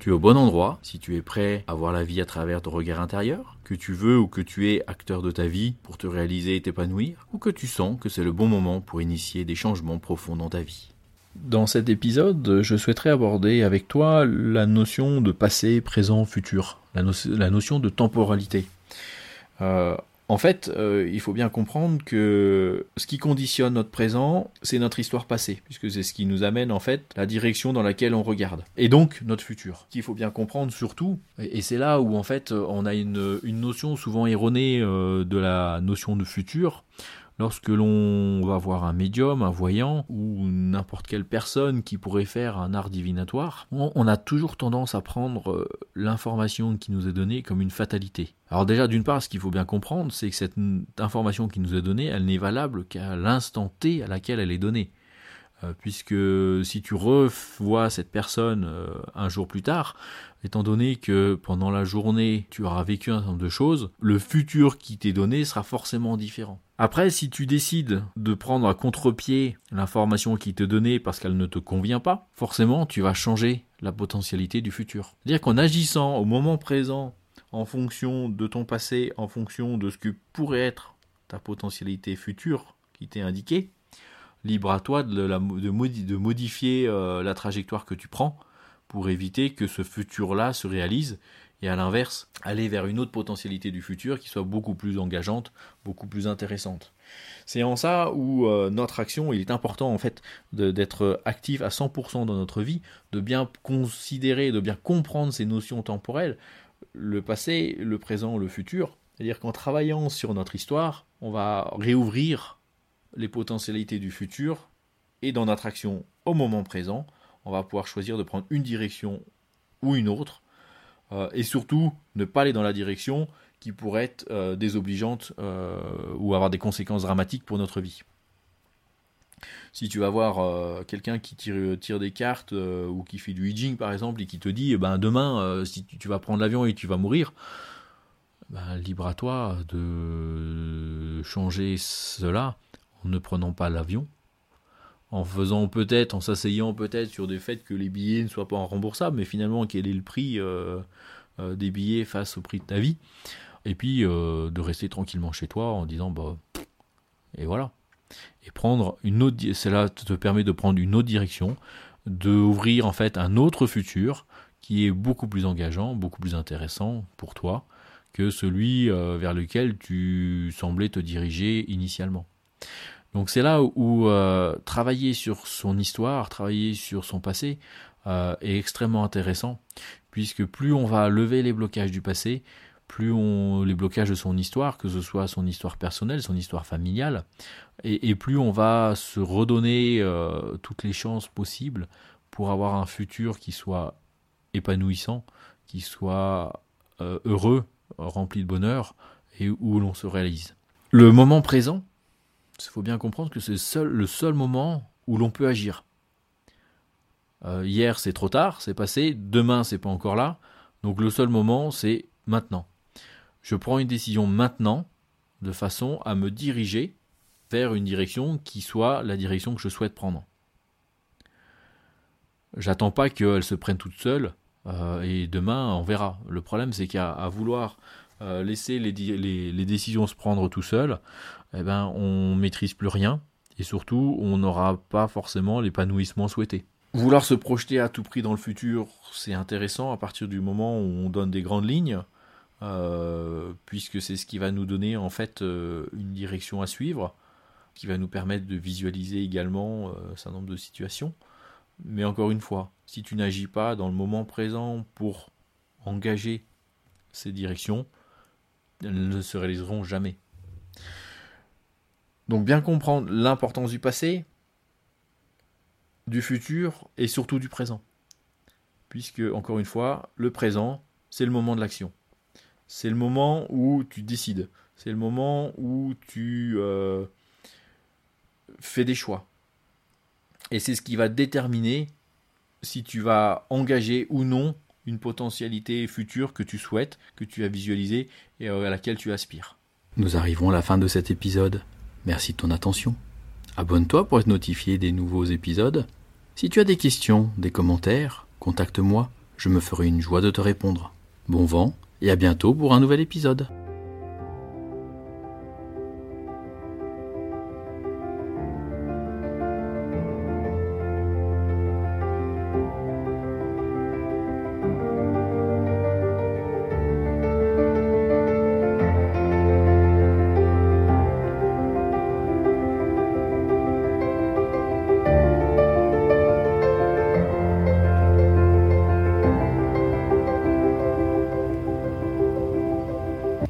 Tu es au bon endroit si tu es prêt à voir la vie à travers ton regard intérieur, que tu veux ou que tu es acteur de ta vie pour te réaliser et t'épanouir, ou que tu sens que c'est le bon moment pour initier des changements profonds dans ta vie. Dans cet épisode, je souhaiterais aborder avec toi la notion de passé, présent, futur, la, notion de temporalité. Euh, en fait, euh, il faut bien comprendre que ce qui conditionne notre présent, c'est notre histoire passée, puisque c'est ce qui nous amène en fait la direction dans laquelle on regarde, et donc notre futur. Qu'il faut bien comprendre surtout, et c'est là où en fait on a une, notion souvent erronée euh, de la notion de futur. Lorsque l'on va voir un médium, un voyant ou n'importe quelle personne qui pourrait faire un art divinatoire, on a toujours tendance à prendre euh, l'information qui nous est donnée comme une fatalité. Alors déjà, d'une part, ce qu'il faut bien comprendre, c'est que cette information qui nous est donnée, elle n'est valable qu'à l'instant T à laquelle elle est donnée. Euh, puisque si tu revois cette personne euh, un jour plus tard, étant donné que pendant la journée tu auras vécu un certain nombre de choses, le futur qui t'est donné sera forcément différent. Après, si tu décides de prendre à contre-pied l'information qui t'est donnée parce qu'elle ne te convient pas, forcément tu vas changer la potentialité du futur. C'est-à-dire qu'en agissant au moment présent, en fonction de ton passé, en fonction de ce que pourrait être ta potentialité future qui t'est indiquée, libre à toi de, de, modifier euh, la trajectoire que tu prends pour éviter que ce futur-là se réalise et à l'inverse, aller vers une autre potentialité du futur qui soit beaucoup plus engageante, beaucoup plus intéressante. C'est en ça où euh, notre action, il est important en fait d'être actif à 100% dans notre vie, de bien considérer, de bien comprendre ces notions temporelles, le passé, le présent, le futur. C'est-à-dire qu'en travaillant sur notre histoire, on va réouvrir les potentialités du futur et dans notre action au moment présent, on va pouvoir choisir de prendre une direction ou une autre et surtout ne pas aller dans la direction qui pourrait être euh, désobligeante euh, ou avoir des conséquences dramatiques pour notre vie. Si tu vas voir quelqu'un qui tire, des cartes ou qui fait du hedging par exemple et qui te dit eh ben demain si tu, vas prendre l'avion et tu vas mourir, ben, libre à toi de changer cela en ne prenant pas l'avion, en faisant peut-être, en s'asseyant peut-être sur des faits que les billets ne soient pas remboursables, mais finalement quel est le prix euh, euh, des billets face au prix de ta vie, et puis euh, de rester tranquillement chez toi en disant bah et voilà, et prendre une autre, cela te permet de prendre une autre direction, d'ouvrir en fait un autre futur qui est beaucoup plus engageant, beaucoup plus intéressant pour toi que celui vers lequel tu semblais te diriger initialement. Donc c'est là où, euh, travailler sur son histoire, travailler sur son passé euh, est extrêmement intéressant, puisque plus on va lever les blocages du passé, plus on les blocages de son histoire, que ce soit son histoire personnelle, son histoire familiale, et, plus on va se redonner euh, toutes les chances possibles pour avoir un futur qui soit épanouissant, qui soit heureux, rempli de bonheur, et où l'on se réalise. Le moment présent, il faut bien comprendre que c'est le seul moment où l'on peut agir. Euh, hier, c'est trop tard, c'est passé. Demain, c'est pas encore là. Donc le seul moment, c'est maintenant. Je prends une décision maintenant, de façon à me diriger vers une direction qui soit la direction que je souhaite prendre. J'attends pas qu'elle se prenne toute seule euh, et demain on verra. Le problème c'est qu'à vouloir euh, laisser les, décisions se prendre tout seul, eh ben, on maîtrise plus rien et surtout on n'aura pas forcément l'épanouissement souhaité. Vouloir se projeter à tout prix dans le futur, c'est intéressant à partir du moment où on donne des grandes lignes, euh, puisque c'est ce qui va nous donner en fait euh, une direction à suivre, qui va nous permettre de visualiser également un certain nombre de situations. Mais encore une fois, si tu n'agis pas dans le moment présent pour engager ces directions, ne se réaliseront jamais. Donc bien comprendre l'importance du passé, du futur et surtout du présent. Puisque, encore une fois, le présent, c'est le moment de l'action. C'est le moment où tu décides. C'est le moment où tu euh, fais des choix. Et c'est ce qui va déterminer si tu vas engager ou non une potentialité future que tu souhaites, que tu as visualisée et à laquelle tu aspires. Nous arrivons à la fin de cet épisode. Merci de ton attention. Abonne-toi pour être notifié des nouveaux épisodes. Si tu as des questions, des commentaires, contacte-moi, je me ferai une joie de te répondre. Bon vent et à bientôt pour un nouvel épisode.